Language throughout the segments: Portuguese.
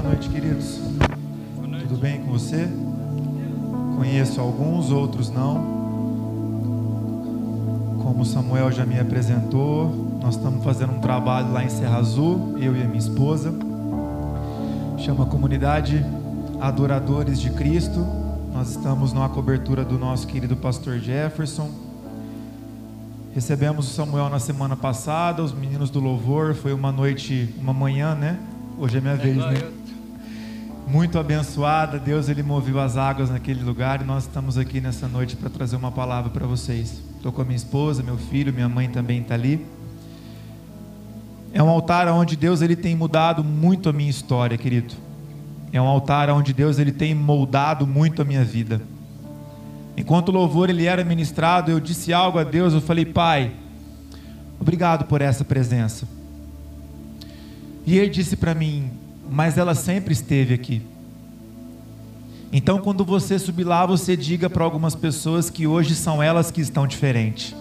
Boa noite, queridos. Boa noite. Tudo bem com você? Conheço alguns, outros não. Como Samuel já me apresentou, nós estamos fazendo um trabalho lá em Serra Azul, eu e a minha esposa. Chama Comunidade Adoradores de Cristo. Nós estamos numa cobertura do nosso querido pastor Jefferson. Recebemos o Samuel na semana passada, os meninos do louvor, foi uma noite, uma manhã, né? Hoje é minha é vez, né? Muito abençoada, Deus ele moveu as águas naquele lugar e nós estamos aqui nessa noite para trazer uma palavra para vocês. Estou com a minha esposa, meu filho, minha mãe também está ali. É um altar onde Deus ele tem mudado muito a minha história, querido. É um altar onde Deus ele tem moldado muito a minha vida. Enquanto o louvor ele era ministrado, eu disse algo a Deus, eu falei: "Pai, obrigado por essa presença. E ele disse para mim: Mas ela sempre esteve aqui. Então, quando você subir lá, você diga para algumas pessoas que hoje são elas que estão diferentes.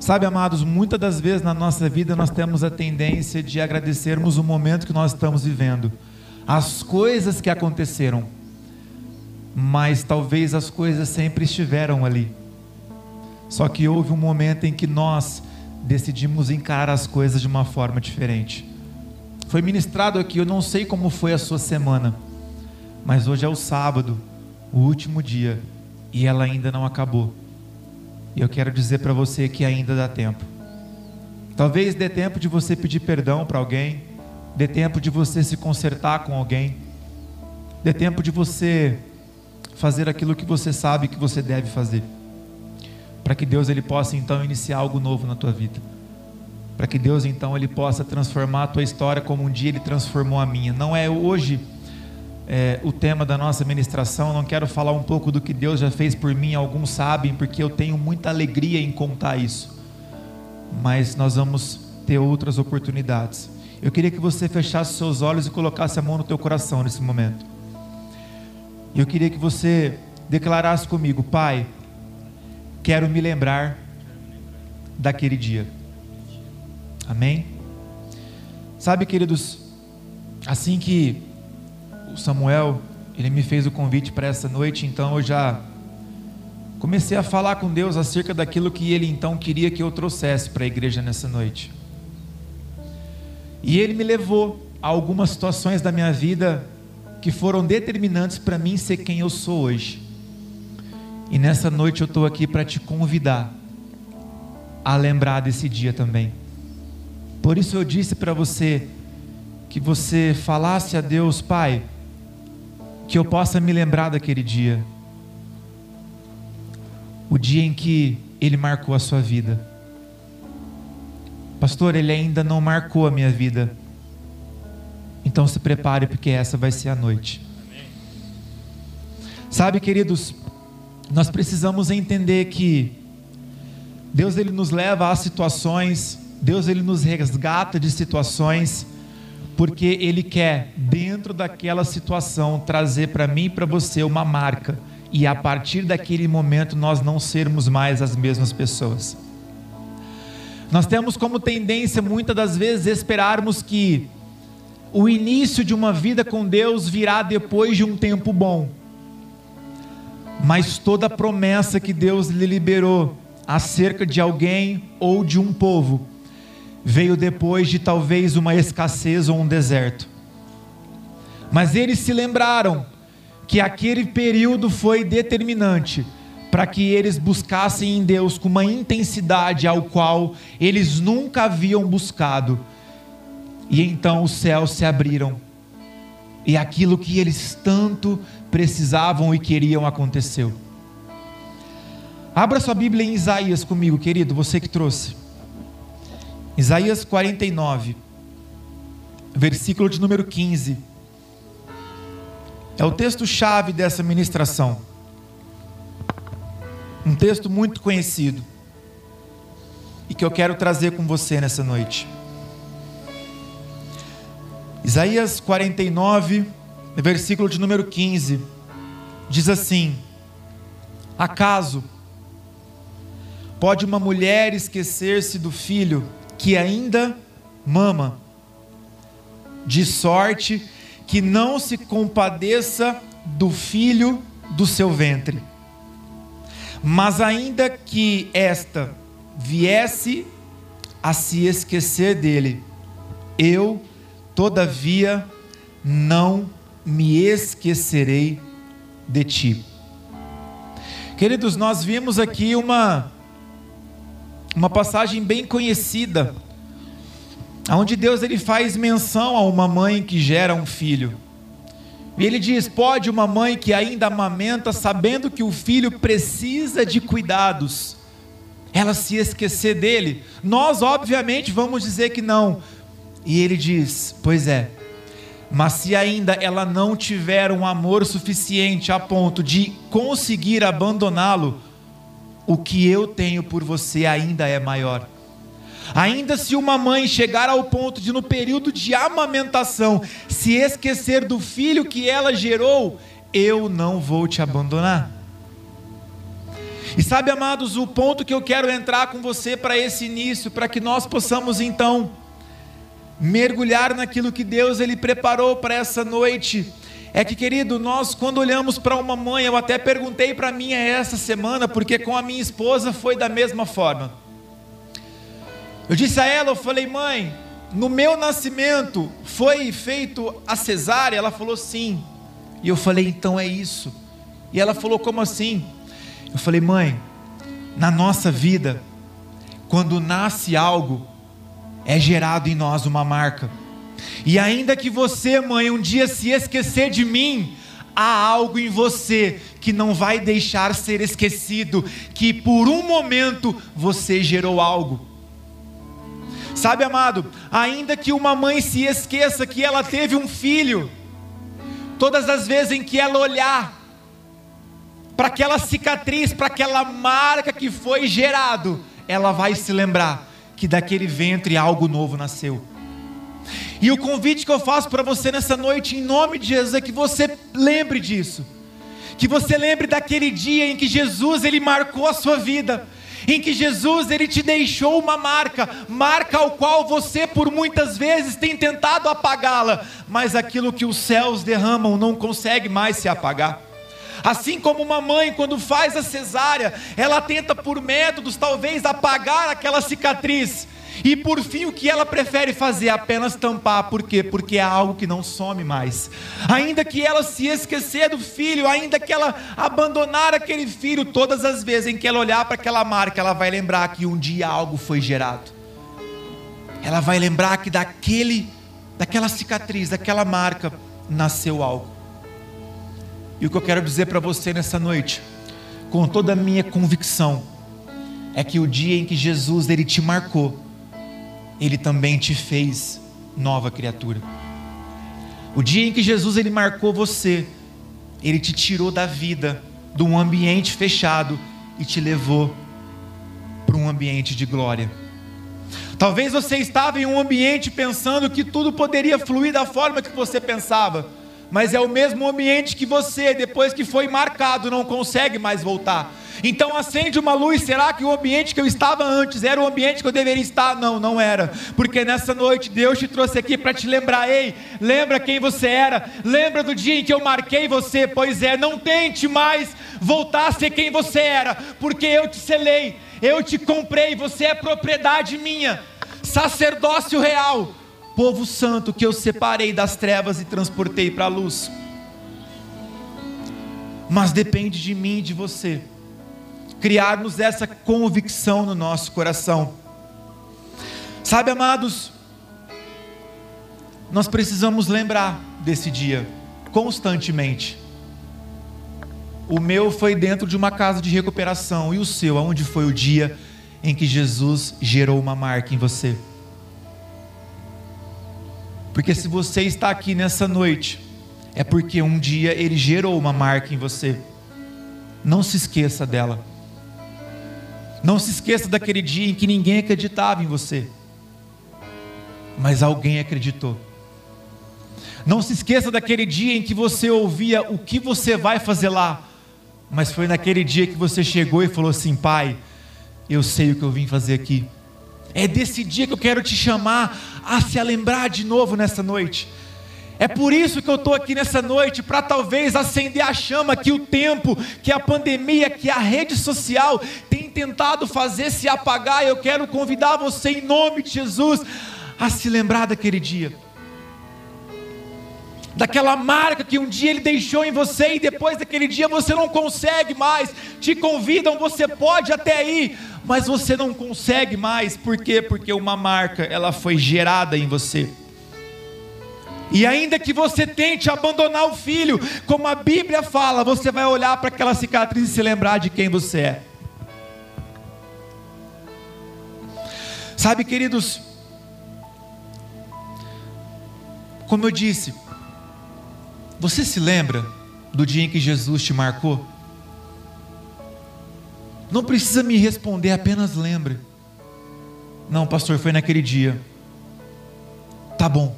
Sabe, amados, muitas das vezes na nossa vida nós temos a tendência de agradecermos o momento que nós estamos vivendo, as coisas que aconteceram, mas talvez as coisas sempre estiveram ali. Só que houve um momento em que nós decidimos encarar as coisas de uma forma diferente. Foi ministrado aqui, eu não sei como foi a sua semana, mas hoje é o sábado, o último dia, e ela ainda não acabou. E eu quero dizer para você que ainda dá tempo. Talvez dê tempo de você pedir perdão para alguém, dê tempo de você se consertar com alguém, dê tempo de você fazer aquilo que você sabe que você deve fazer para que Deus ele possa então iniciar algo novo na tua vida. Para que Deus então ele possa transformar a tua história como um dia ele transformou a minha. Não é hoje é, o tema da nossa ministração. Não quero falar um pouco do que Deus já fez por mim. Alguns sabem porque eu tenho muita alegria em contar isso. Mas nós vamos ter outras oportunidades. Eu queria que você fechasse seus olhos e colocasse a mão no teu coração nesse momento. Eu queria que você declarasse comigo, Pai quero me lembrar daquele dia. Amém? Sabe, queridos, assim que o Samuel ele me fez o convite para essa noite, então eu já comecei a falar com Deus acerca daquilo que ele então queria que eu trouxesse para a igreja nessa noite. E ele me levou a algumas situações da minha vida que foram determinantes para mim ser quem eu sou hoje. E nessa noite eu estou aqui para te convidar a lembrar desse dia também. Por isso eu disse para você que você falasse a Deus, Pai, que eu possa me lembrar daquele dia. O dia em que Ele marcou a sua vida. Pastor, Ele ainda não marcou a minha vida. Então se prepare, porque essa vai ser a noite. Sabe, queridos, nós precisamos entender que Deus ele nos leva a situações, Deus ele nos resgata de situações, porque ele quer dentro daquela situação trazer para mim e para você uma marca e a partir daquele momento nós não sermos mais as mesmas pessoas. Nós temos como tendência muitas das vezes esperarmos que o início de uma vida com Deus virá depois de um tempo bom mas toda promessa que Deus lhe liberou acerca de alguém ou de um povo veio depois de talvez uma escassez ou um deserto. Mas eles se lembraram que aquele período foi determinante para que eles buscassem em Deus com uma intensidade ao qual eles nunca haviam buscado. E então os céus se abriram. E aquilo que eles tanto precisavam e queriam aconteceu. Abra sua Bíblia em Isaías comigo, querido, você que trouxe. Isaías 49, versículo de número 15. É o texto-chave dessa ministração. Um texto muito conhecido. E que eu quero trazer com você nessa noite. Isaías 49, versículo de número 15, diz assim: Acaso pode uma mulher esquecer-se do filho que ainda mama, de sorte que não se compadeça do filho do seu ventre. Mas ainda que esta viesse a se esquecer dele, eu, todavia, não me esquecerei de ti. Queridos, nós vimos aqui uma uma passagem bem conhecida, onde Deus ele faz menção a uma mãe que gera um filho. E ele diz: Pode uma mãe que ainda amamenta, sabendo que o filho precisa de cuidados, ela se esquecer dele? Nós, obviamente, vamos dizer que não. E ele diz: Pois é, mas se ainda ela não tiver um amor suficiente a ponto de conseguir abandoná-lo, o que eu tenho por você ainda é maior. Ainda se uma mãe chegar ao ponto de, no período de amamentação, se esquecer do filho que ela gerou, eu não vou te abandonar. E sabe, amados, o ponto que eu quero entrar com você para esse início, para que nós possamos então mergulhar naquilo que Deus ele preparou para essa noite, é que, querido, nós quando olhamos para uma mãe, eu até perguntei para minha essa semana, porque com a minha esposa foi da mesma forma. Eu disse a ela, eu falei, mãe, no meu nascimento foi feito a cesárea? Ela falou sim. E eu falei, então é isso. E ela falou, como assim? Eu falei, mãe, na nossa vida, quando nasce algo, é gerado em nós uma marca. E ainda que você, mãe, um dia se esquecer de mim, há algo em você que não vai deixar ser esquecido, que por um momento você gerou algo. Sabe, amado, ainda que uma mãe se esqueça que ela teve um filho, todas as vezes em que ela olhar para aquela cicatriz, para aquela marca que foi gerado, ela vai se lembrar que daquele ventre algo novo nasceu. E o convite que eu faço para você nessa noite, em nome de Jesus, é que você lembre disso. Que você lembre daquele dia em que Jesus ele marcou a sua vida, em que Jesus ele te deixou uma marca, marca ao qual você por muitas vezes tem tentado apagá-la, mas aquilo que os céus derramam não consegue mais se apagar. Assim como uma mãe, quando faz a cesárea, ela tenta por métodos talvez apagar aquela cicatriz. E por fim, o que ela prefere fazer? Apenas tampar. Por quê? Porque é algo que não some mais. Ainda que ela se esquecer do filho, ainda que ela abandonar aquele filho, todas as vezes em que ela olhar para aquela marca, ela vai lembrar que um dia algo foi gerado. Ela vai lembrar que daquele, daquela cicatriz, daquela marca, nasceu algo. E o que eu quero dizer para você nessa noite, com toda a minha convicção, é que o dia em que Jesus ele te marcou, ele também te fez nova criatura. O dia em que Jesus ele marcou você, ele te tirou da vida, de um ambiente fechado e te levou para um ambiente de glória. Talvez você estava em um ambiente pensando que tudo poderia fluir da forma que você pensava mas é o mesmo ambiente que você, depois que foi marcado, não consegue mais voltar. Então acende uma luz, será que o ambiente que eu estava antes era o ambiente que eu deveria estar? Não, não era. Porque nessa noite Deus te trouxe aqui para te lembrar, ei, lembra quem você era, lembra do dia em que eu marquei você, pois é, não tente mais voltar a ser quem você era, porque eu te selei, eu te comprei, você é propriedade minha, sacerdócio real povo santo que eu separei das trevas e transportei para a luz. Mas depende de mim e de você criarmos essa convicção no nosso coração. Sabe, amados, nós precisamos lembrar desse dia constantemente. O meu foi dentro de uma casa de recuperação e o seu, aonde foi o dia em que Jesus gerou uma marca em você? Porque se você está aqui nessa noite, é porque um dia ele gerou uma marca em você. Não se esqueça dela. Não se esqueça daquele dia em que ninguém acreditava em você, mas alguém acreditou. Não se esqueça daquele dia em que você ouvia o que você vai fazer lá, mas foi naquele dia que você chegou e falou assim: Pai, eu sei o que eu vim fazer aqui. É desse dia que eu quero te chamar a se lembrar de novo nessa noite. É por isso que eu estou aqui nessa noite, para talvez acender a chama que o tempo, que a pandemia, que a rede social tentado fazer se apagar. Eu quero convidar você, em nome de Jesus, a se lembrar daquele dia. Daquela marca que um dia ele deixou em você e depois daquele dia você não consegue mais. Te convidam, você pode até ir, mas você não consegue mais. Por quê? Porque uma marca, ela foi gerada em você. E ainda que você tente abandonar o filho, como a Bíblia fala, você vai olhar para aquela cicatriz e se lembrar de quem você é. Sabe, queridos, como eu disse, você se lembra do dia em que Jesus te marcou? Não precisa me responder, apenas lembre. Não, pastor, foi naquele dia. Tá bom.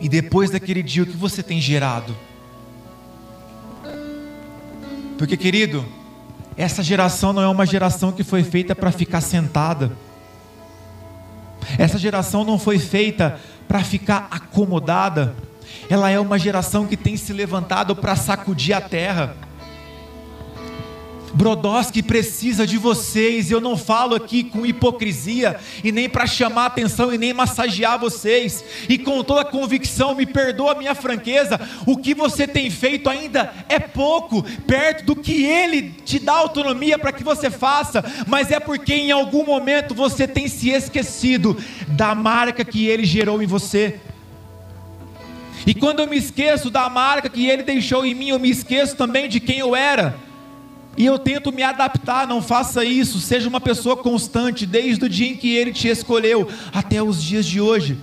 E depois daquele dia, o que você tem gerado? Porque, querido, essa geração não é uma geração que foi feita para ficar sentada. Essa geração não foi feita para ficar acomodada. Ela é uma geração que tem se levantado para sacudir a terra. Brodowski precisa de vocês. Eu não falo aqui com hipocrisia e nem para chamar atenção e nem massagear vocês. E com toda convicção, me perdoa a minha franqueza. O que você tem feito ainda é pouco perto do que ele te dá autonomia para que você faça, mas é porque em algum momento você tem se esquecido da marca que ele gerou em você. E quando eu me esqueço da marca que ele deixou em mim, eu me esqueço também de quem eu era. E eu tento me adaptar, não faça isso, seja uma pessoa constante, desde o dia em que Ele te escolheu até os dias de hoje.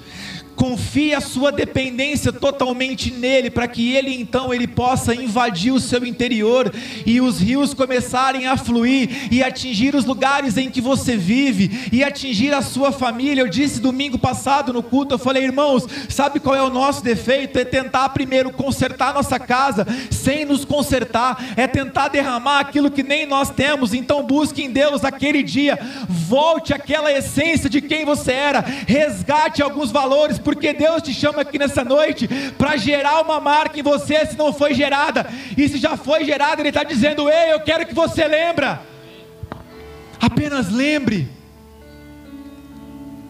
Confie a sua dependência totalmente nele, para que ele então ele possa invadir o seu interior e os rios começarem a fluir e atingir os lugares em que você vive e atingir a sua família. Eu disse domingo passado no culto, eu falei, irmãos, sabe qual é o nosso defeito? É tentar primeiro consertar nossa casa sem nos consertar, é tentar derramar aquilo que nem nós temos. Então busque em Deus aquele dia, volte àquela essência de quem você era, resgate alguns valores porque Deus te chama aqui nessa noite para gerar uma marca em você se não foi gerada, e se já foi gerada, Ele está dizendo: Ei, eu quero que você lembra. Apenas lembre.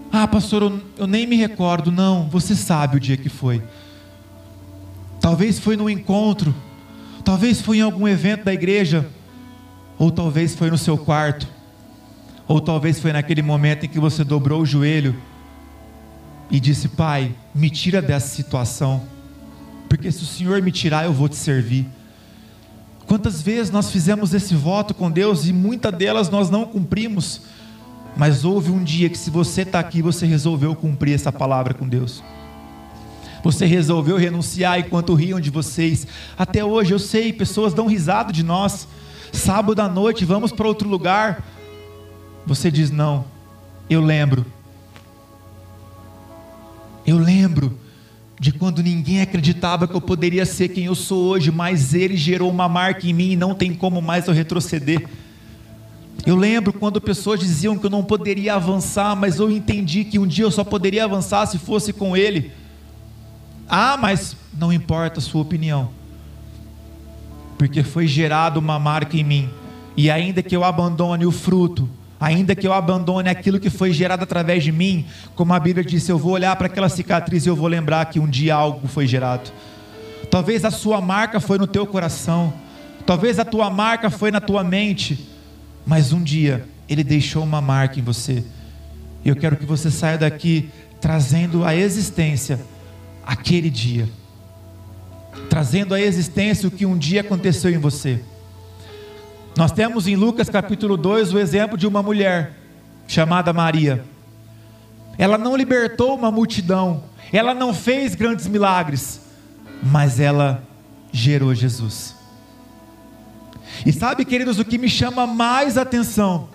Ah, pastor, eu, eu nem me recordo. Não, você sabe o dia que foi. Talvez foi no encontro, talvez foi em algum evento da igreja, ou talvez foi no seu quarto, ou talvez foi naquele momento em que você dobrou o joelho e disse: Pai, me tira dessa situação, porque se o Senhor me tirar, eu vou te servir. Quantas vezes nós fizemos esse voto com Deus e muitas delas nós não cumprimos, mas houve um dia que, se você está aqui, você resolveu cumprir essa palavra com Deus. Você resolveu renunciar enquanto riam de vocês. Até hoje eu sei, pessoas dão risada de nós. Sábado à noite, vamos para outro lugar. Você diz: Não, eu lembro eu lembro de quando ninguém acreditava que eu poderia ser quem eu sou hoje, mas Ele gerou uma marca em mim e não tem como mais eu retroceder. Eu lembro quando pessoas diziam que eu não poderia avançar, mas eu entendi que um dia eu só poderia avançar se fosse com Ele. Ah, mas não importa a sua opinião, porque foi gerada uma marca em mim, e ainda que eu abandone o fruto, Ainda que eu abandone aquilo que foi gerado através de mim, como a Bíblia disse, eu vou olhar para aquela cicatriz e eu vou lembrar que um dia algo foi gerado. Talvez a sua marca foi no teu coração, talvez a tua marca foi na tua mente, mas um dia ele deixou uma marca em você. E eu quero que você saia daqui trazendo à existência aquele dia, trazendo à existência o que um dia aconteceu em você. Nós temos em Lucas capítulo 2 o exemplo de uma mulher chamada Maria. Ela não libertou uma multidão, ela não fez grandes milagres, mas ela gerou Jesus. E sabe, queridos, o que me chama mais atenção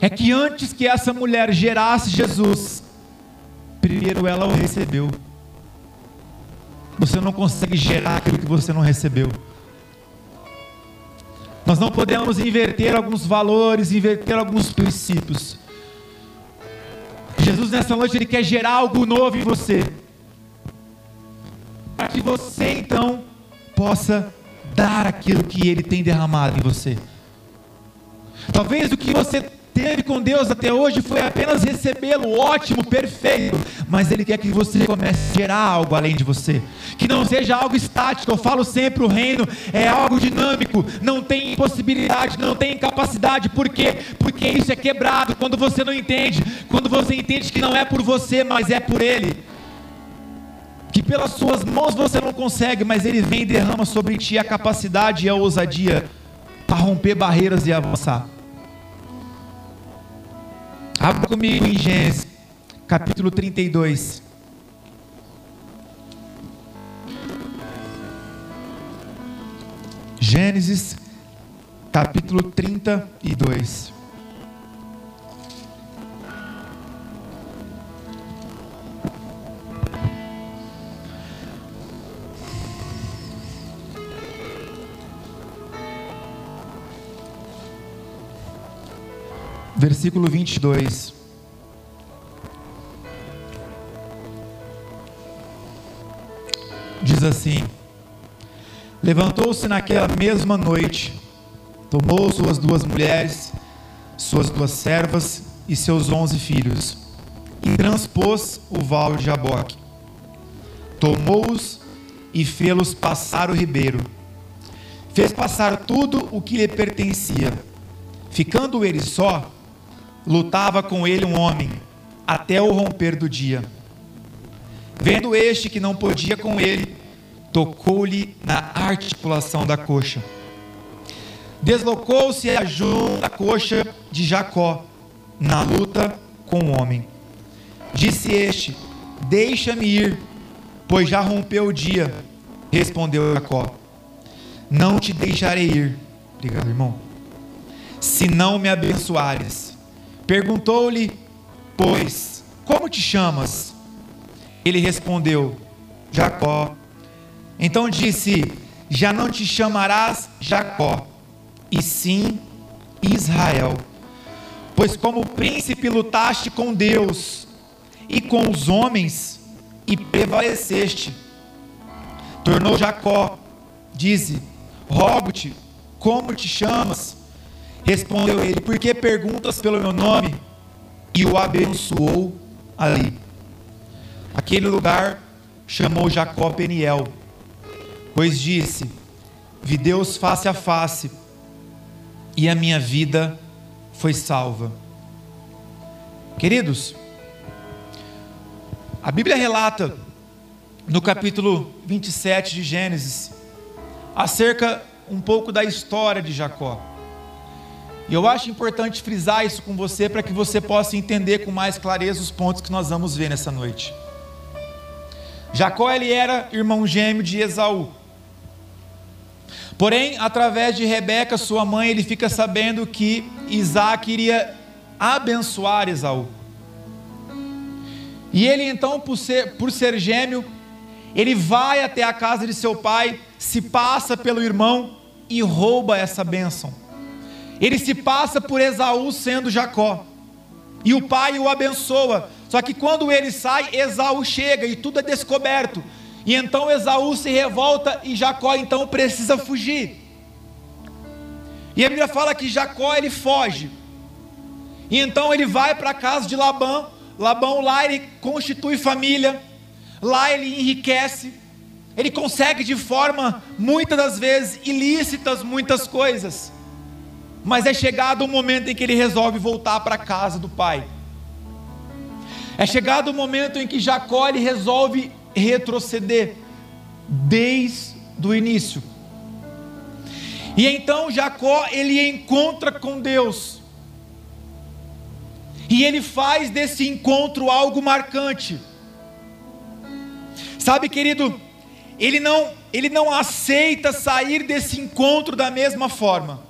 é que antes que essa mulher gerasse Jesus, primeiro ela o recebeu. Você não consegue gerar aquilo que você não recebeu. Nós não podemos inverter alguns valores, inverter alguns princípios. Jesus nessa noite ele quer gerar algo novo em você. Para que você então possa dar aquilo que ele tem derramado em você. Talvez o que você teve com Deus até hoje foi apenas recebê-lo, ótimo, perfeito, mas Ele quer que você comece a gerar algo além de você, que não seja algo estático. Eu falo sempre: o reino é algo dinâmico, não tem impossibilidade, não tem incapacidade, por quê? Porque isso é quebrado quando você não entende, quando você entende que não é por você, mas é por Ele. Que pelas suas mãos você não consegue, mas Ele vem e derrama sobre ti a capacidade e a ousadia para romper barreiras e avançar. Abra comigo em Gênesis, capítulo 32. Gênesis, capítulo 32. Versículo 22. Diz assim: Levantou-se naquela mesma noite, tomou suas duas mulheres, suas duas servas e seus onze filhos, e transpôs o val de Jaboque. Tomou-os e fê-los passar o ribeiro. Fez passar tudo o que lhe pertencia. Ficando ele só, lutava com ele um homem, até o romper do dia. Vendo este que não podia com ele, tocou-lhe na articulação da coxa. Deslocou-se a junta coxa de Jacó, na luta com o homem. Disse este: Deixa-me ir, pois já rompeu o dia. Respondeu Jacó: Não te deixarei ir. Obrigado, irmão. Se não me abençoares. Perguntou-lhe, pois, como te chamas? Ele respondeu, Jacó. Então disse: Já não te chamarás Jacó, e sim Israel. Pois como príncipe lutaste com Deus e com os homens e prevaleceste. Tornou Jacó, disse: Rogo-te, como te chamas? Respondeu ele: Por que perguntas pelo meu nome? E o abençoou ali. Aquele lugar chamou Jacó Peniel, pois disse: Vi Deus face a face, e a minha vida foi salva. Queridos, a Bíblia relata no capítulo 27 de Gênesis acerca um pouco da história de Jacó. E eu acho importante frisar isso com você para que você possa entender com mais clareza os pontos que nós vamos ver nessa noite. Jacó ele era irmão gêmeo de Esaú. Porém, através de Rebeca, sua mãe, ele fica sabendo que Isaac iria abençoar Esaú. E ele então, por ser, por ser gêmeo, ele vai até a casa de seu pai, se passa pelo irmão e rouba essa bênção. Ele se passa por Esaú sendo Jacó. E o pai o abençoa. Só que quando ele sai, Esaú chega e tudo é descoberto. E então Esaú se revolta e Jacó então precisa fugir. E a Bíblia fala que Jacó ele foge. E então ele vai para a casa de Labão. Labão lá ele constitui família. Lá ele enriquece. Ele consegue de forma muitas das vezes ilícitas muitas coisas. Mas é chegado o momento em que ele resolve voltar para a casa do pai. É chegado o momento em que Jacó resolve retroceder desde o início. E então Jacó ele encontra com Deus. E ele faz desse encontro algo marcante. Sabe, querido, ele não ele não aceita sair desse encontro da mesma forma.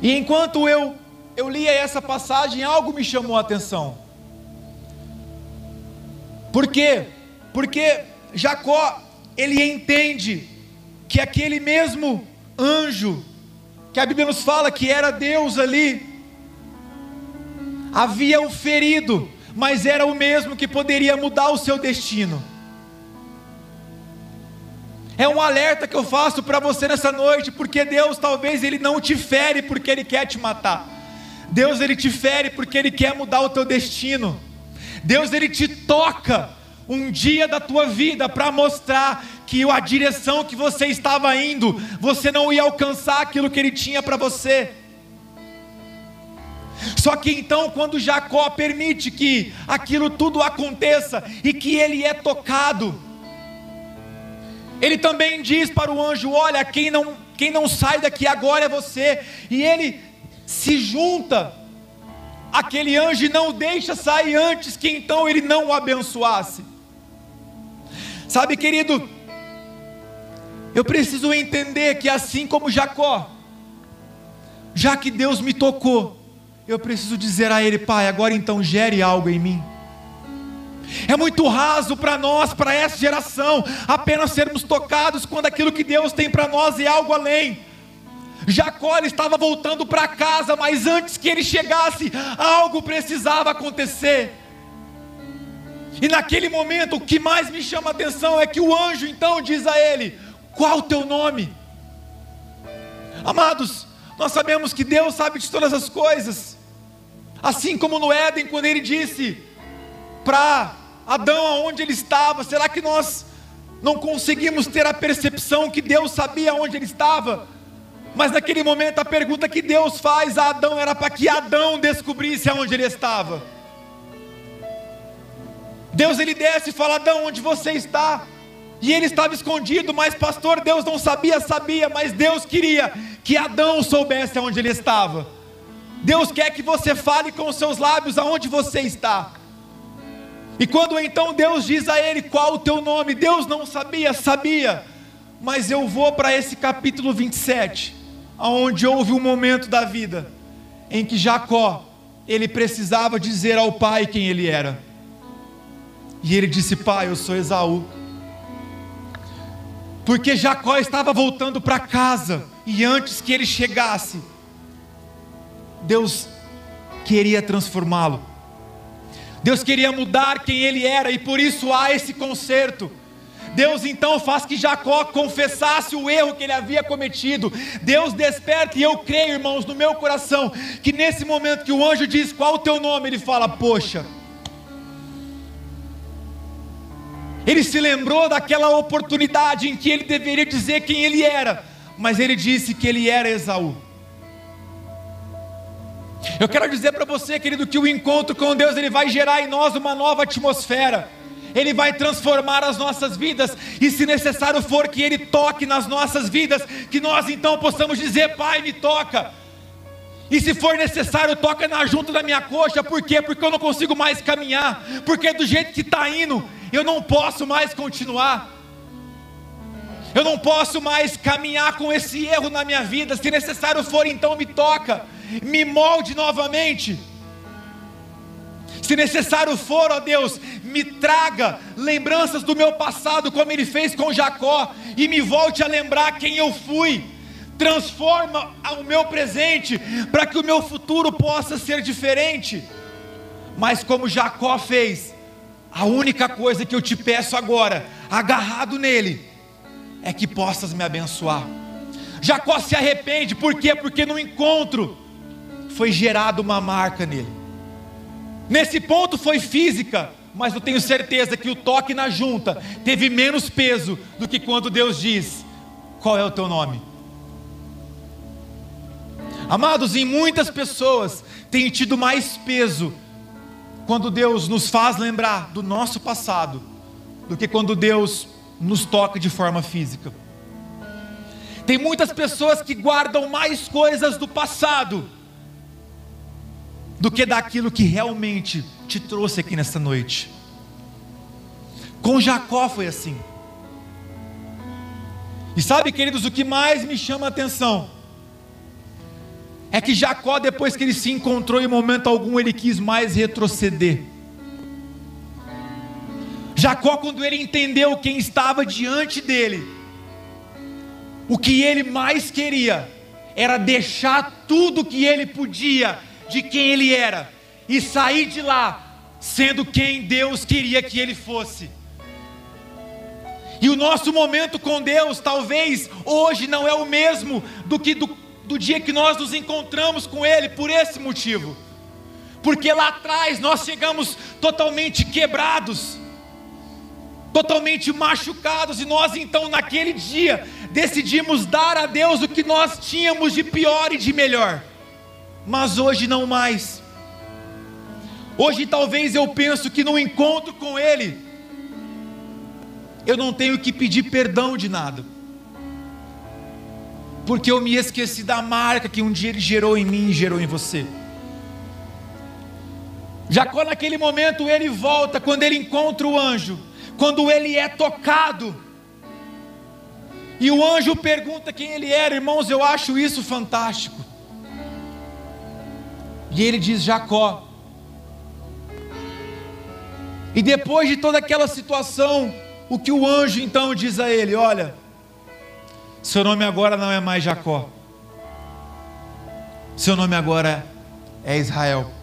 E enquanto eu eu lia essa passagem, algo me chamou a atenção. Por quê? Porque Jacó, ele entende que aquele mesmo anjo, que a Bíblia nos fala que era Deus ali, havia o ferido, mas era o mesmo que poderia mudar o seu destino. É um alerta que eu faço para você nessa noite, porque Deus talvez ele não te fere porque ele quer te matar. Deus ele te fere porque ele quer mudar o teu destino. Deus ele te toca um dia da tua vida para mostrar que a direção que você estava indo, você não ia alcançar aquilo que ele tinha para você. Só que então, quando Jacó permite que aquilo tudo aconteça e que ele é tocado, ele também diz para o anjo: Olha, quem não, quem não sai daqui agora é você. E ele se junta aquele anjo e não deixa sair antes que então ele não o abençoasse. Sabe, querido, eu preciso entender que assim como Jacó, já que Deus me tocou, eu preciso dizer a Ele, Pai, agora então gere algo em mim. É muito raso para nós, para essa geração, apenas sermos tocados quando aquilo que Deus tem para nós é algo além. Jacó estava voltando para casa, mas antes que ele chegasse, algo precisava acontecer. E naquele momento, o que mais me chama a atenção é que o anjo então diz a ele: Qual o teu nome? Amados, nós sabemos que Deus sabe de todas as coisas, assim como no Éden, quando ele disse: para Adão aonde ele estava? Será que nós não conseguimos ter a percepção que Deus sabia onde ele estava? Mas naquele momento a pergunta que Deus faz a Adão era para que Adão descobrisse aonde ele estava. Deus ele desce e fala: Adão, onde você está? E ele estava escondido, mas pastor, Deus não sabia, sabia, mas Deus queria que Adão soubesse aonde ele estava. Deus quer que você fale com os seus lábios aonde você está. E quando então Deus diz a ele qual o teu nome, Deus não sabia, sabia. Mas eu vou para esse capítulo 27, aonde houve um momento da vida em que Jacó, ele precisava dizer ao pai quem ele era. E ele disse: "Pai, eu sou Esaú". Porque Jacó estava voltando para casa e antes que ele chegasse, Deus queria transformá-lo. Deus queria mudar quem ele era e por isso há esse conserto. Deus então faz que Jacó confessasse o erro que ele havia cometido. Deus desperta, e eu creio, irmãos, no meu coração, que nesse momento que o anjo diz qual o teu nome, ele fala: Poxa. Ele se lembrou daquela oportunidade em que ele deveria dizer quem ele era, mas ele disse que ele era Esaú. Eu quero dizer para você, querido, que o encontro com Deus ele vai gerar em nós uma nova atmosfera. Ele vai transformar as nossas vidas, e se necessário for que Ele toque nas nossas vidas, que nós então possamos dizer: Pai, me toca. E se for necessário, toca na junta da minha coxa, por quê? Porque eu não consigo mais caminhar, porque do jeito que está indo, eu não posso mais continuar. Eu não posso mais caminhar com esse erro na minha vida. Se necessário for, então me toca me molde novamente. Se necessário for, ó Deus, me traga lembranças do meu passado, como Ele fez com Jacó, e me volte a lembrar quem eu fui. Transforma o meu presente para que o meu futuro possa ser diferente. Mas como Jacó fez, a única coisa que eu te peço agora, agarrado nele, é que possas me abençoar. Jacó se arrepende, por quê? Porque no encontro foi gerada uma marca nele. Nesse ponto foi física, mas eu tenho certeza que o toque na junta teve menos peso do que quando Deus diz: Qual é o teu nome? Amados, em muitas pessoas tem tido mais peso quando Deus nos faz lembrar do nosso passado do que quando Deus nos toca de forma física. Tem muitas pessoas que guardam mais coisas do passado do que daquilo que realmente te trouxe aqui nessa noite. Com Jacó foi assim. E sabe, queridos, o que mais me chama a atenção é que Jacó, depois que ele se encontrou em momento algum, ele quis mais retroceder. Jacó, quando ele entendeu quem estava diante dele, o que ele mais queria era deixar tudo que ele podia de quem ele era e sair de lá sendo quem Deus queria que ele fosse. E o nosso momento com Deus, talvez hoje não é o mesmo do que do, do dia que nós nos encontramos com Ele, por esse motivo. Porque lá atrás nós chegamos totalmente quebrados, totalmente machucados, e nós então naquele dia decidimos dar a Deus o que nós tínhamos de pior e de melhor, mas hoje não mais. Hoje talvez eu penso que no encontro com Ele, eu não tenho que pedir perdão de nada, porque eu me esqueci da marca que um dia Ele gerou em mim e gerou em você. Jacó, naquele momento, ele volta quando ele encontra o anjo, quando ele é tocado, e o anjo pergunta quem ele era, irmãos, eu acho isso fantástico. E ele diz: Jacó. E depois de toda aquela situação, o que o anjo então diz a ele: Olha, seu nome agora não é mais Jacó, seu nome agora é Israel.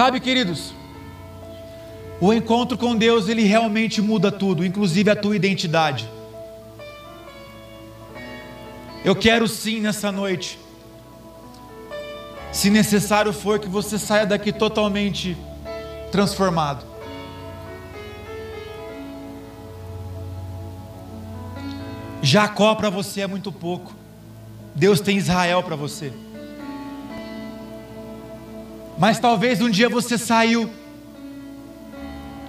Sabe, queridos, o encontro com Deus ele realmente muda tudo, inclusive a tua identidade. Eu quero sim nessa noite se necessário for, que você saia daqui totalmente transformado. Jacó para você é muito pouco. Deus tem Israel para você. Mas talvez um dia você saiu,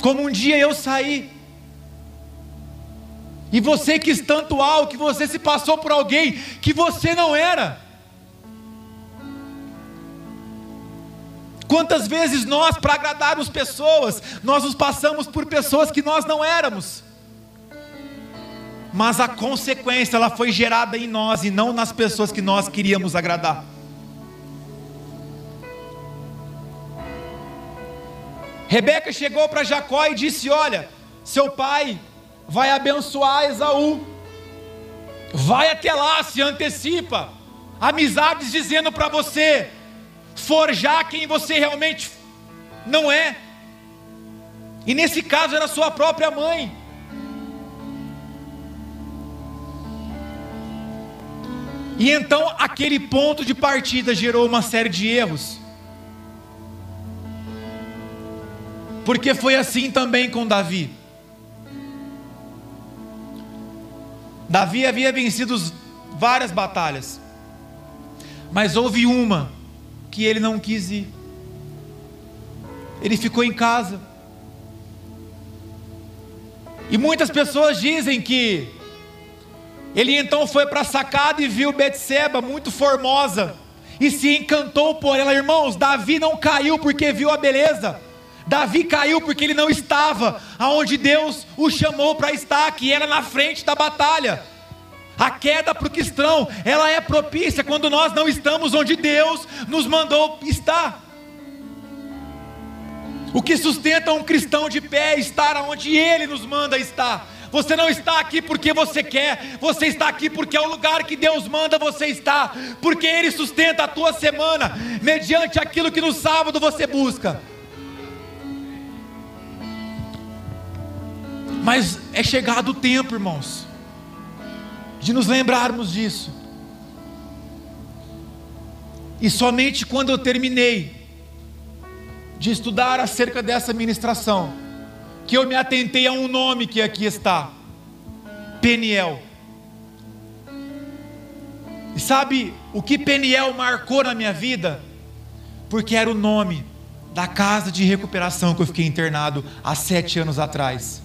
como um dia eu saí. E você quis tanto algo que você se passou por alguém que você não era. Quantas vezes nós, para agradarmos pessoas, nós nos passamos por pessoas que nós não éramos. Mas a consequência ela foi gerada em nós e não nas pessoas que nós queríamos agradar. Rebeca chegou para Jacó e disse: Olha, seu pai vai abençoar Esaú, vai até lá, se antecipa, amizades dizendo para você, forjar quem você realmente não é. E nesse caso era sua própria mãe. E então aquele ponto de partida gerou uma série de erros. Porque foi assim também com Davi. Davi havia vencido várias batalhas, mas houve uma que ele não quis ir. Ele ficou em casa. E muitas pessoas dizem que ele então foi para a sacada e viu Betseba muito formosa e se encantou por ela. Irmãos, Davi não caiu porque viu a beleza. Davi caiu porque ele não estava aonde Deus o chamou para estar, que era na frente da batalha. A queda para o cristão, ela é propícia quando nós não estamos onde Deus nos mandou estar. O que sustenta um cristão de pé é estar onde Ele nos manda estar. Você não está aqui porque você quer, você está aqui porque é o lugar que Deus manda você estar, porque Ele sustenta a tua semana, mediante aquilo que no sábado você busca. Mas é chegado o tempo, irmãos, de nos lembrarmos disso. E somente quando eu terminei de estudar acerca dessa ministração, que eu me atentei a um nome que aqui está: Peniel. E sabe o que Peniel marcou na minha vida? Porque era o nome da casa de recuperação que eu fiquei internado há sete anos atrás.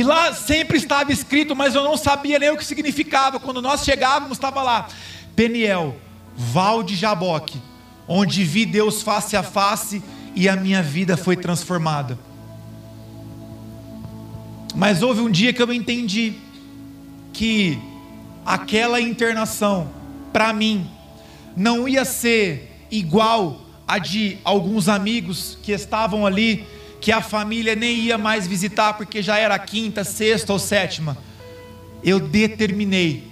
E lá sempre estava escrito, mas eu não sabia nem o que significava. Quando nós chegávamos, estava lá: Peniel, Val de Jaboque, onde vi Deus face a face e a minha vida foi transformada. Mas houve um dia que eu entendi que aquela internação, para mim, não ia ser igual a de alguns amigos que estavam ali que a família nem ia mais visitar porque já era quinta, sexta ou sétima. Eu determinei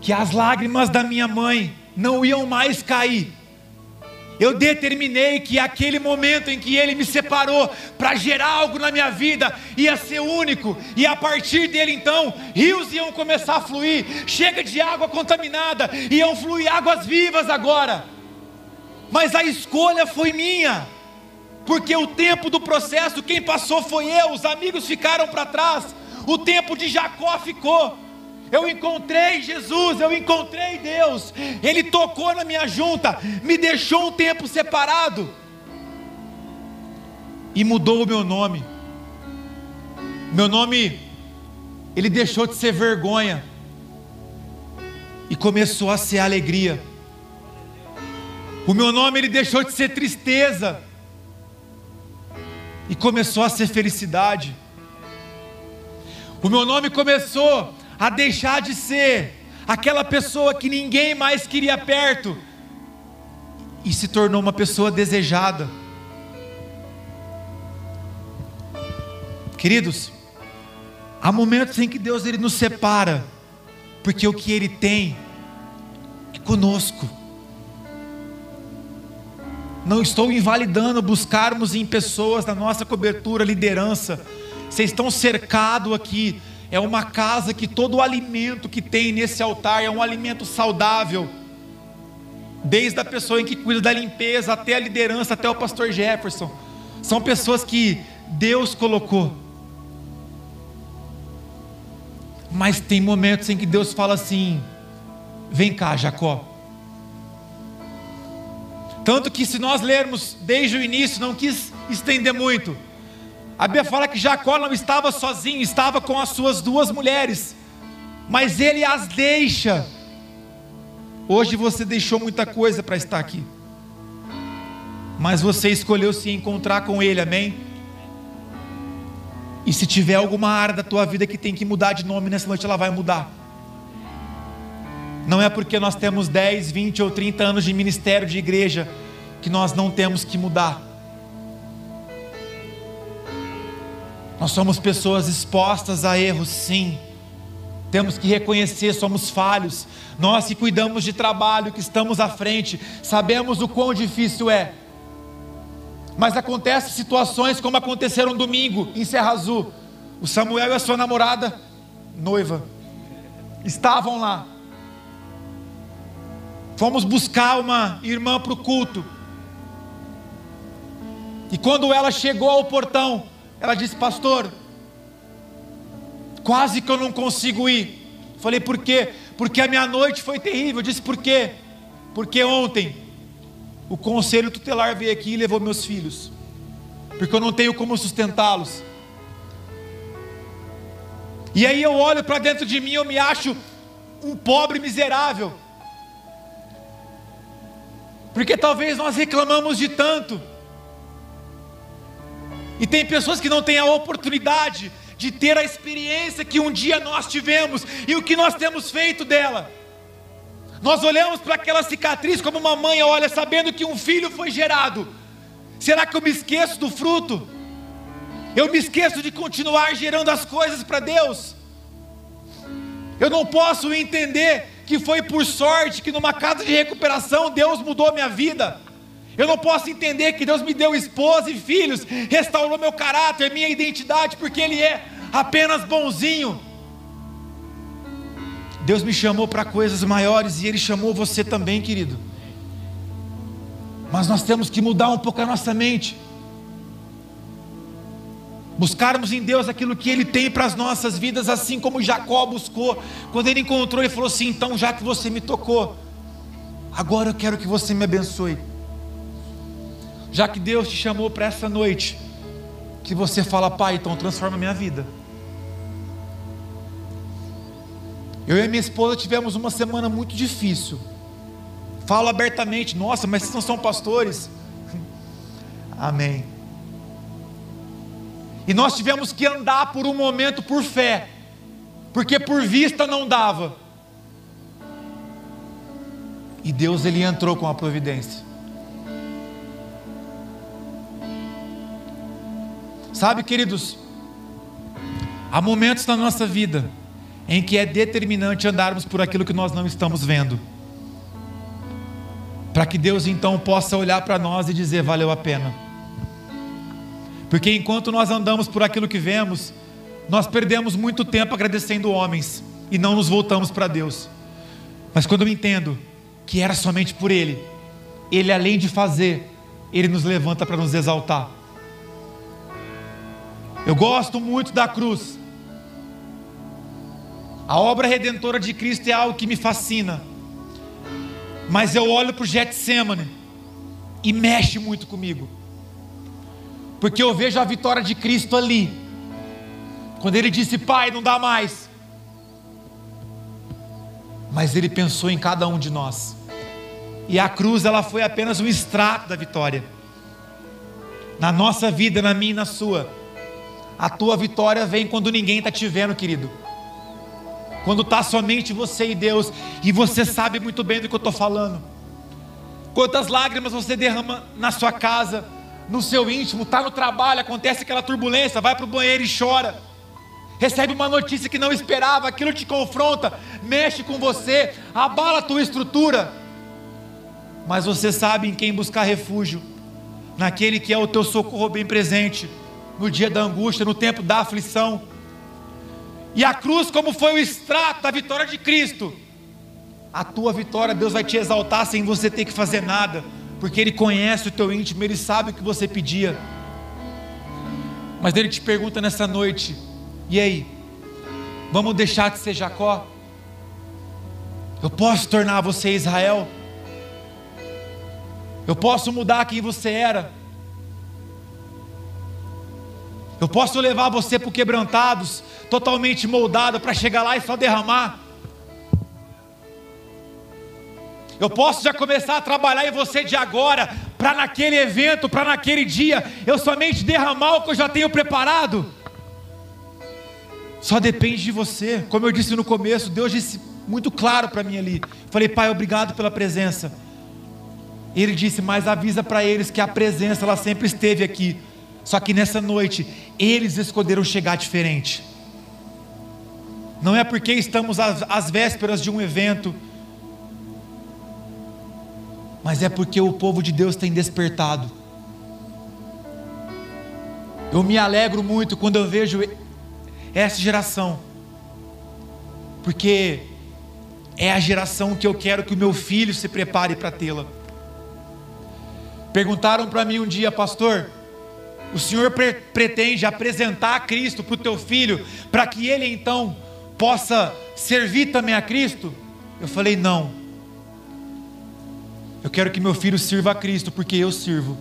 que as lágrimas da minha mãe não iam mais cair. Eu determinei que aquele momento em que ele me separou para gerar algo na minha vida ia ser único, e a partir dele então, rios iam começar a fluir. Chega de água contaminada, iam fluir águas vivas agora. Mas a escolha foi minha, porque o tempo do processo, quem passou foi eu, os amigos ficaram para trás, o tempo de Jacó ficou. Eu encontrei Jesus, eu encontrei Deus. Ele tocou na minha junta, me deixou um tempo separado e mudou o meu nome. Meu nome, ele deixou de ser vergonha e começou a ser alegria. O meu nome, ele deixou de ser tristeza e começou a ser felicidade. O meu nome começou a deixar de ser aquela pessoa que ninguém mais queria perto e se tornou uma pessoa desejada. Queridos, há momentos em que Deus ele nos separa, porque o que ele tem é conosco. Não estou invalidando buscarmos em pessoas da nossa cobertura, liderança. Vocês estão cercados aqui é uma casa que todo o alimento que tem nesse altar é um alimento saudável. Desde a pessoa em que cuida da limpeza até a liderança, até o pastor Jefferson. São pessoas que Deus colocou. Mas tem momentos em que Deus fala assim: vem cá, Jacó. Tanto que, se nós lermos desde o início, não quis estender muito, a Bíblia fala que Jacó não estava sozinho, estava com as suas duas mulheres, mas ele as deixa. Hoje você deixou muita coisa para estar aqui, mas você escolheu se encontrar com ele, amém? E se tiver alguma área da tua vida que tem que mudar de nome nessa noite, ela vai mudar. Não é porque nós temos 10, 20 ou 30 anos de ministério de igreja que nós não temos que mudar. Nós somos pessoas expostas a erros, sim. Temos que reconhecer, somos falhos. Nós que cuidamos de trabalho, que estamos à frente, sabemos o quão difícil é. Mas acontecem situações como aconteceram domingo em Serra Azul. O Samuel e a sua namorada, noiva, estavam lá. Fomos buscar uma irmã para o culto. E quando ela chegou ao portão, ela disse, pastor, quase que eu não consigo ir. Falei, por quê? Porque a minha noite foi terrível. Eu disse, por quê? Porque ontem o conselho tutelar veio aqui e levou meus filhos. Porque eu não tenho como sustentá-los. E aí eu olho para dentro de mim, eu me acho um pobre miserável. Porque talvez nós reclamamos de tanto e tem pessoas que não têm a oportunidade de ter a experiência que um dia nós tivemos e o que nós temos feito dela. Nós olhamos para aquela cicatriz como uma mãe olha, sabendo que um filho foi gerado. Será que eu me esqueço do fruto? Eu me esqueço de continuar gerando as coisas para Deus? Eu não posso entender que foi por sorte que numa casa de recuperação Deus mudou minha vida. Eu não posso entender que Deus me deu esposa e filhos, restaurou meu caráter, minha identidade, porque Ele é apenas bonzinho. Deus me chamou para coisas maiores e Ele chamou você também, querido. Mas nós temos que mudar um pouco a nossa mente. Buscarmos em Deus aquilo que Ele tem para as nossas vidas, assim como Jacó buscou. Quando ele encontrou, ele falou assim: Então, já que você me tocou, agora eu quero que você me abençoe já que Deus te chamou para essa noite, que você fala, Pai, então transforma minha vida. Eu e minha esposa tivemos uma semana muito difícil. Falo abertamente, nossa, mas vocês não são pastores. Amém. E nós tivemos que andar por um momento por fé, porque por vista não dava. E Deus ele entrou com a providência. Sabe, queridos, há momentos na nossa vida em que é determinante andarmos por aquilo que nós não estamos vendo. Para que Deus então possa olhar para nós e dizer: valeu a pena. Porque enquanto nós andamos por aquilo que vemos, nós perdemos muito tempo agradecendo homens e não nos voltamos para Deus. Mas quando eu entendo que era somente por Ele, Ele além de fazer, Ele nos levanta para nos exaltar. Eu gosto muito da cruz. A obra redentora de Cristo é algo que me fascina. Mas eu olho para o Getsemane e mexe muito comigo. Porque eu vejo a vitória de Cristo ali. Quando ele disse: Pai, não dá mais. Mas ele pensou em cada um de nós. E a cruz ela foi apenas um extrato da vitória. Na nossa vida, na minha e na sua. A tua vitória vem quando ninguém está te vendo, querido quando está somente você e Deus, e você sabe muito bem do que eu estou falando. Quantas lágrimas você derrama na sua casa, no seu íntimo, está no trabalho, acontece aquela turbulência, vai para o banheiro e chora. Recebe uma notícia que não esperava, aquilo te confronta, mexe com você, abala a tua estrutura. Mas você sabe em quem buscar refúgio, naquele que é o teu socorro bem presente, no dia da angústia, no tempo da aflição. E a cruz, como foi o extrato da vitória de Cristo, a tua vitória, Deus vai te exaltar sem você ter que fazer nada, porque Ele conhece o teu íntimo, Ele sabe o que você pedia. Mas Ele te pergunta nessa noite: e aí? Vamos deixar de ser Jacó? Eu posso tornar você Israel? Eu posso mudar quem você era? Eu posso levar você para quebrantados, totalmente moldado, para chegar lá e só derramar. Eu posso já começar a trabalhar em você de agora, para naquele evento, para naquele dia, eu somente derramar o que eu já tenho preparado. Só depende de você. Como eu disse no começo, Deus disse muito claro para mim ali. Falei, Pai, obrigado pela presença. Ele disse, mas avisa para eles que a presença ela sempre esteve aqui. Só que nessa noite, eles escolheram chegar diferente. Não é porque estamos às, às vésperas de um evento, mas é porque o povo de Deus tem despertado. Eu me alegro muito quando eu vejo essa geração, porque é a geração que eu quero que o meu filho se prepare para tê-la. Perguntaram para mim um dia, pastor, o Senhor pre pretende apresentar Cristo para o teu filho, para que ele então possa servir também a Cristo? Eu falei: não. Eu quero que meu filho sirva a Cristo, porque eu sirvo.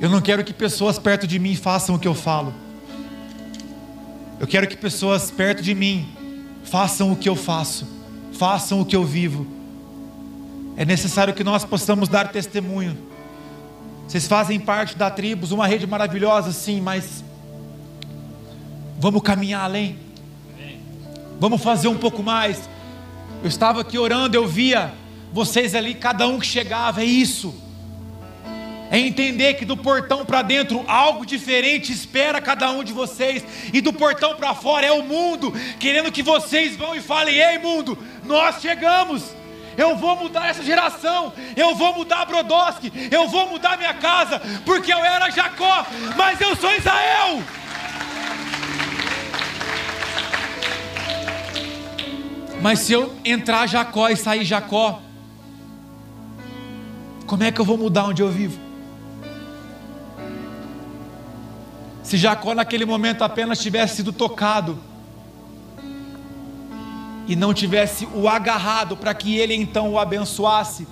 Eu não quero que pessoas perto de mim façam o que eu falo. Eu quero que pessoas perto de mim façam o que eu faço, façam o que eu vivo. É necessário que nós possamos dar testemunho vocês fazem parte da tribos, uma rede maravilhosa, sim, mas vamos caminhar além. Vamos fazer um pouco mais. Eu estava aqui orando, eu via vocês ali, cada um que chegava, é isso. É entender que do portão para dentro algo diferente espera cada um de vocês, e do portão para fora é o mundo querendo que vocês vão e falem: "Ei, mundo, nós chegamos" eu vou mudar essa geração, eu vou mudar Brodowski, eu vou mudar minha casa, porque eu era Jacó, mas eu sou Israel. Mas se eu entrar Jacó e sair Jacó, como é que eu vou mudar onde eu vivo? Se Jacó naquele momento apenas tivesse sido tocado, e não tivesse o agarrado para que ele então o abençoasse,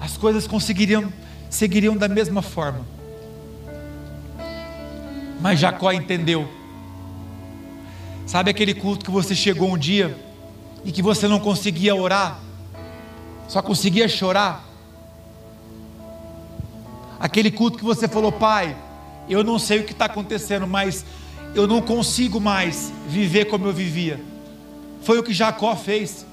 as coisas conseguiriam seguiriam da mesma forma. Mas Jacó entendeu. Sabe aquele culto que você chegou um dia e que você não conseguia orar, só conseguia chorar? Aquele culto que você falou, pai, eu não sei o que está acontecendo, mas eu não consigo mais viver como eu vivia. Foi o que Jacó fez.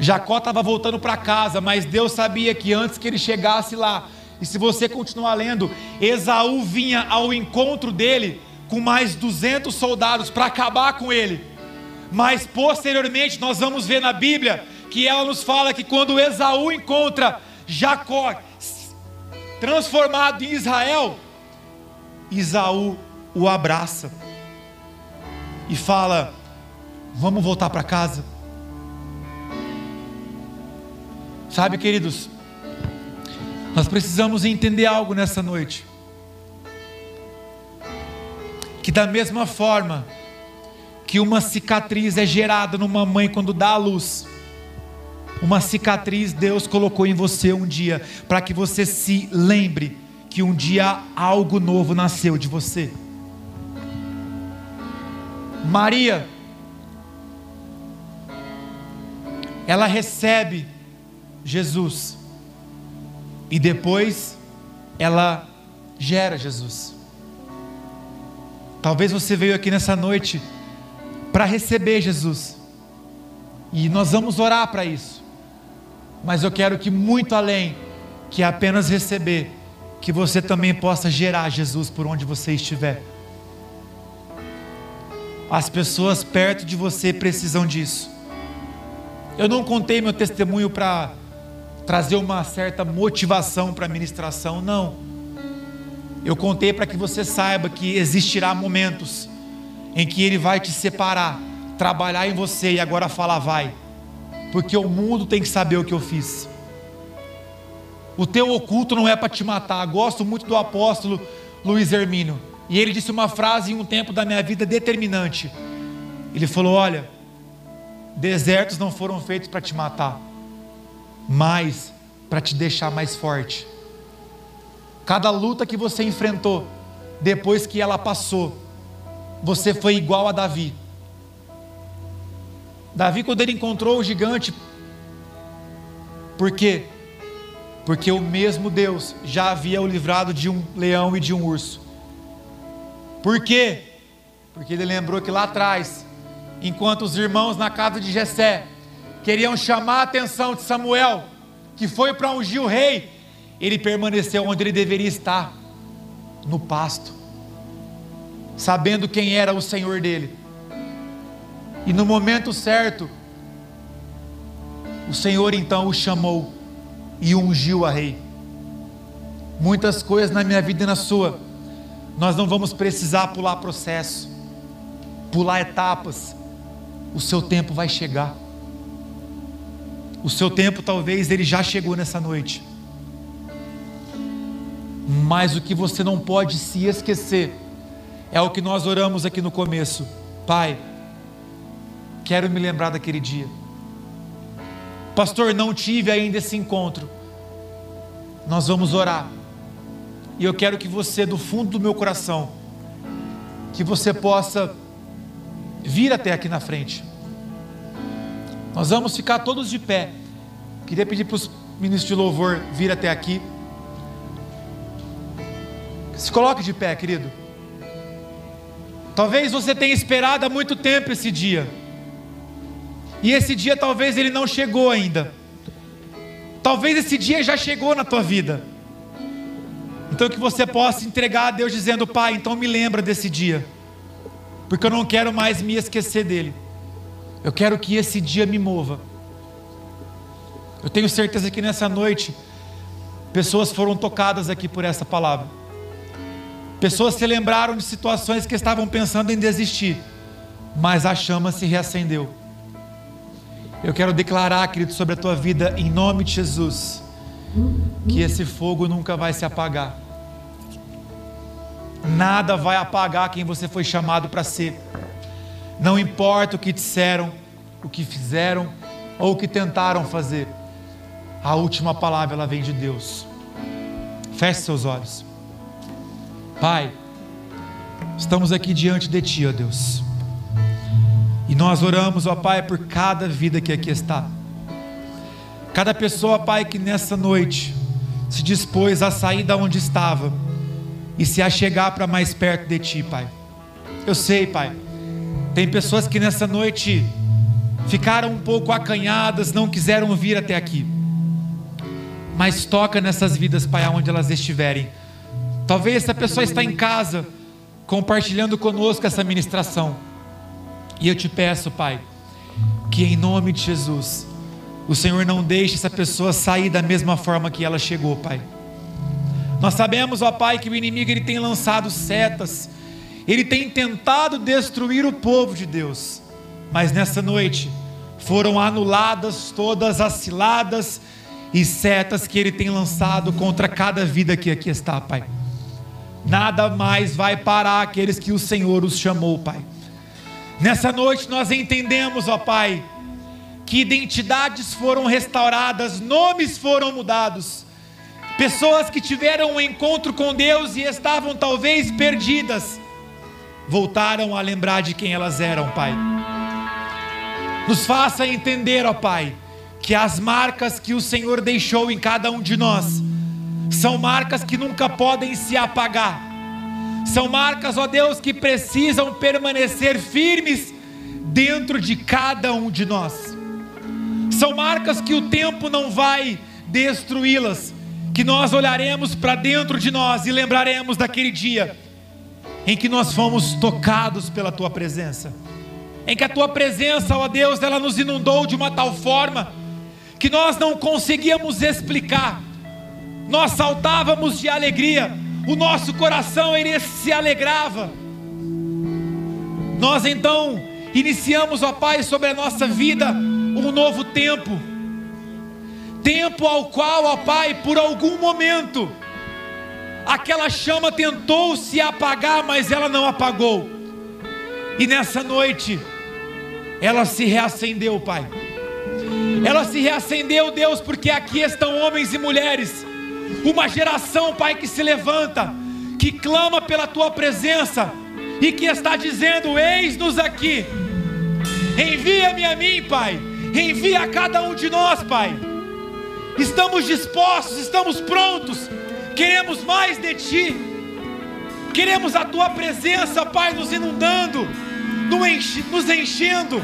Jacó estava voltando para casa, mas Deus sabia que antes que ele chegasse lá, e se você continuar lendo, Esaú vinha ao encontro dele com mais 200 soldados para acabar com ele. Mas posteriormente nós vamos ver na Bíblia que ela nos fala que quando Esaú encontra Jacó transformado em Israel, Esaú o abraça e fala: Vamos voltar para casa. Sabe, queridos, nós precisamos entender algo nessa noite. Que da mesma forma que uma cicatriz é gerada numa mãe quando dá a luz, uma cicatriz Deus colocou em você um dia, para que você se lembre que um dia algo novo nasceu de você. Maria, ela recebe Jesus e depois ela gera Jesus. Talvez você veio aqui nessa noite para receber Jesus. E nós vamos orar para isso. Mas eu quero que muito além que apenas receber, que você também possa gerar Jesus por onde você estiver. As pessoas perto de você precisam disso. Eu não contei meu testemunho para trazer uma certa motivação para a ministração, não. Eu contei para que você saiba que existirá momentos em que Ele vai te separar, trabalhar em você e agora falar vai, porque o mundo tem que saber o que eu fiz. O teu oculto não é para te matar. Gosto muito do apóstolo Luiz Hermínio. E ele disse uma frase em um tempo da minha vida determinante. Ele falou: Olha, desertos não foram feitos para te matar, mas para te deixar mais forte. Cada luta que você enfrentou, depois que ela passou, você foi igual a Davi. Davi, quando ele encontrou o gigante, por quê? Porque o mesmo Deus já havia o livrado de um leão e de um urso. Por quê? Porque ele lembrou que lá atrás, enquanto os irmãos na casa de Jessé queriam chamar a atenção de Samuel, que foi para ungir o rei, ele permaneceu onde ele deveria estar, no pasto, sabendo quem era o Senhor dele. E no momento certo, o Senhor então o chamou e ungiu a rei. Muitas coisas na minha vida e na sua, nós não vamos precisar pular processo, pular etapas. O seu tempo vai chegar. O seu tempo talvez ele já chegou nessa noite. Mas o que você não pode se esquecer é o que nós oramos aqui no começo. Pai, quero me lembrar daquele dia. Pastor, não tive ainda esse encontro. Nós vamos orar. E eu quero que você, do fundo do meu coração, que você possa vir até aqui na frente. Nós vamos ficar todos de pé. Queria pedir para os ministros de louvor vir até aqui. Se coloque de pé, querido. Talvez você tenha esperado há muito tempo esse dia. E esse dia talvez ele não chegou ainda. Talvez esse dia já chegou na tua vida. Então que você possa entregar a Deus dizendo: "Pai, então me lembra desse dia". Porque eu não quero mais me esquecer dele. Eu quero que esse dia me mova. Eu tenho certeza que nessa noite pessoas foram tocadas aqui por essa palavra. Pessoas se lembraram de situações que estavam pensando em desistir, mas a chama se reacendeu. Eu quero declarar, querido, sobre a tua vida, em nome de Jesus, que esse fogo nunca vai se apagar. Nada vai apagar quem você foi chamado para ser. Não importa o que disseram, o que fizeram ou o que tentaram fazer. A última palavra ela vem de Deus. Feche seus olhos. Pai, estamos aqui diante de Ti, ó Deus. E nós oramos, ó Pai, por cada vida que aqui está. Cada pessoa, Pai, que nessa noite se dispôs a sair da onde estava e se achegar para mais perto de Ti, Pai. Eu sei, Pai, tem pessoas que nessa noite ficaram um pouco acanhadas, não quiseram vir até aqui. Mas toca nessas vidas, Pai, aonde elas estiverem. Talvez essa pessoa está em casa compartilhando conosco essa ministração. E eu te peço, Pai, que em nome de Jesus, o Senhor não deixe essa pessoa sair da mesma forma que ela chegou, Pai. Nós sabemos, ó Pai, que o inimigo ele tem lançado setas, ele tem tentado destruir o povo de Deus, mas nessa noite foram anuladas todas as ciladas e setas que ele tem lançado contra cada vida que aqui está, Pai. Nada mais vai parar aqueles que o Senhor os chamou, Pai. Nessa noite nós entendemos, ó Pai, que identidades foram restauradas, nomes foram mudados. Pessoas que tiveram um encontro com Deus e estavam talvez perdidas, voltaram a lembrar de quem elas eram, Pai. Nos faça entender, ó Pai, que as marcas que o Senhor deixou em cada um de nós são marcas que nunca podem se apagar são marcas, ó Deus, que precisam permanecer firmes dentro de cada um de nós. São marcas que o tempo não vai destruí-las, que nós olharemos para dentro de nós e lembraremos daquele dia em que nós fomos tocados pela tua presença. Em que a tua presença, ó Deus, ela nos inundou de uma tal forma que nós não conseguíamos explicar. Nós saltávamos de alegria o nosso coração ele se alegrava. Nós então iniciamos, ó Pai, sobre a nossa vida um novo tempo. Tempo ao qual, ó Pai, por algum momento, aquela chama tentou se apagar, mas ela não apagou. E nessa noite, ela se reacendeu, Pai. Ela se reacendeu, Deus, porque aqui estão homens e mulheres uma geração, Pai, que se levanta, que clama pela tua presença e que está dizendo: Eis-nos aqui, envia-me a mim, Pai, envia a cada um de nós, Pai. Estamos dispostos, estamos prontos, queremos mais de Ti, queremos a Tua presença, Pai, nos inundando, nos enchendo.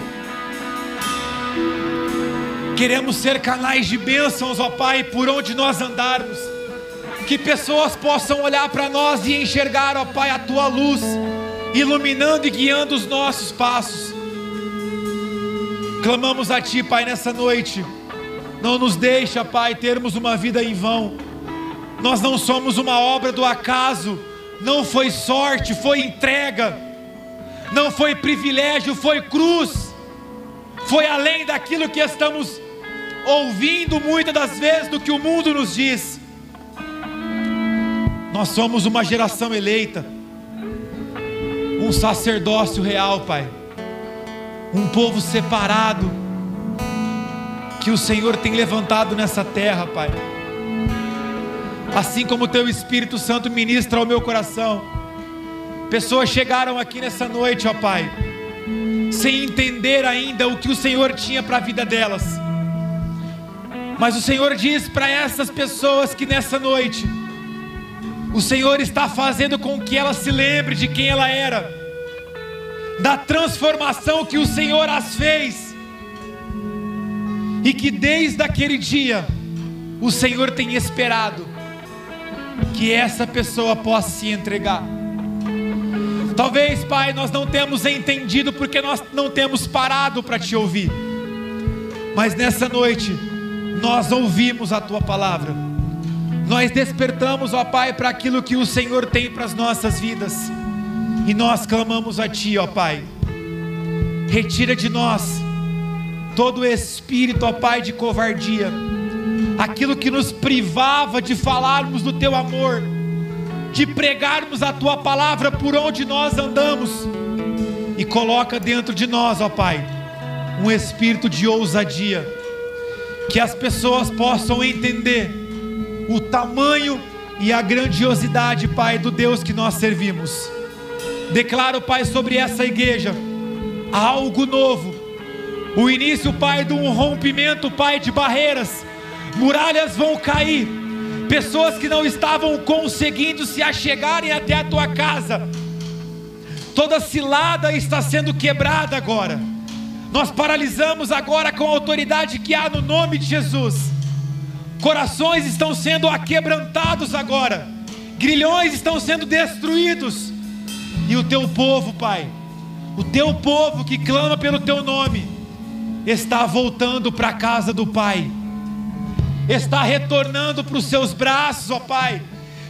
Queremos ser canais de bênçãos, ó Pai, por onde nós andarmos que pessoas possam olhar para nós e enxergar, ó Pai, a tua luz, iluminando e guiando os nossos passos. Clamamos a Ti, Pai, nessa noite. Não nos deixa, Pai, termos uma vida em vão. Nós não somos uma obra do acaso. Não foi sorte, foi entrega. Não foi privilégio, foi cruz. Foi além daquilo que estamos ouvindo muitas das vezes do que o mundo nos diz. Nós somos uma geração eleita, um sacerdócio real, Pai, um povo separado, que o Senhor tem levantado nessa terra, Pai. Assim como o Teu Espírito Santo ministra ao meu coração, pessoas chegaram aqui nessa noite, ó Pai, sem entender ainda o que o Senhor tinha para a vida delas. Mas o Senhor diz para essas pessoas que nessa noite, o Senhor está fazendo com que ela se lembre de quem ela era, da transformação que o Senhor as fez, e que desde aquele dia o Senhor tem esperado que essa pessoa possa se entregar. Talvez, Pai, nós não temos entendido porque nós não temos parado para te ouvir, mas nessa noite nós ouvimos a tua palavra nós despertamos, ó Pai, para aquilo que o Senhor tem para as nossas vidas, e nós clamamos a Ti, ó Pai, retira de nós todo o espírito, ó Pai, de covardia, aquilo que nos privava de falarmos do Teu amor, de pregarmos a Tua palavra por onde nós andamos, e coloca dentro de nós, ó Pai, um espírito de ousadia, que as pessoas possam entender o tamanho e a grandiosidade, Pai, do Deus que nós servimos. Declaro, Pai, sobre essa igreja algo novo. O início, Pai, de um rompimento, Pai, de barreiras. Muralhas vão cair. Pessoas que não estavam conseguindo se achegarem até a tua casa. Toda cilada está sendo quebrada agora. Nós paralisamos agora com a autoridade que há no nome de Jesus Corações estão sendo aquebrantados agora, grilhões estão sendo destruídos, E o teu povo, Pai, o teu povo que clama pelo teu nome, está voltando para a casa do Pai, está retornando para os seus braços, ó Pai.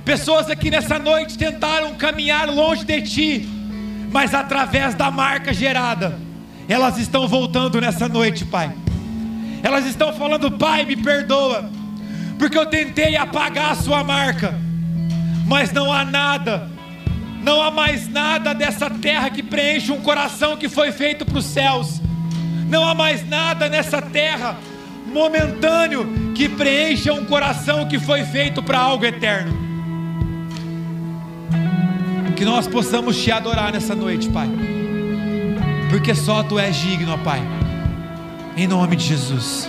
Pessoas aqui nessa noite tentaram caminhar longe de Ti, mas através da marca gerada, elas estão voltando nessa noite, Pai. Elas estão falando, Pai, me perdoa, porque eu tentei apagar a Sua marca, mas não há nada, não há mais nada dessa terra que preenche um coração que foi feito para os céus. Não há mais nada nessa terra momentâneo que preencha um coração que foi feito para algo eterno. Que nós possamos te adorar nessa noite, Pai. Porque só tu és digno, Pai. Em nome de Jesus.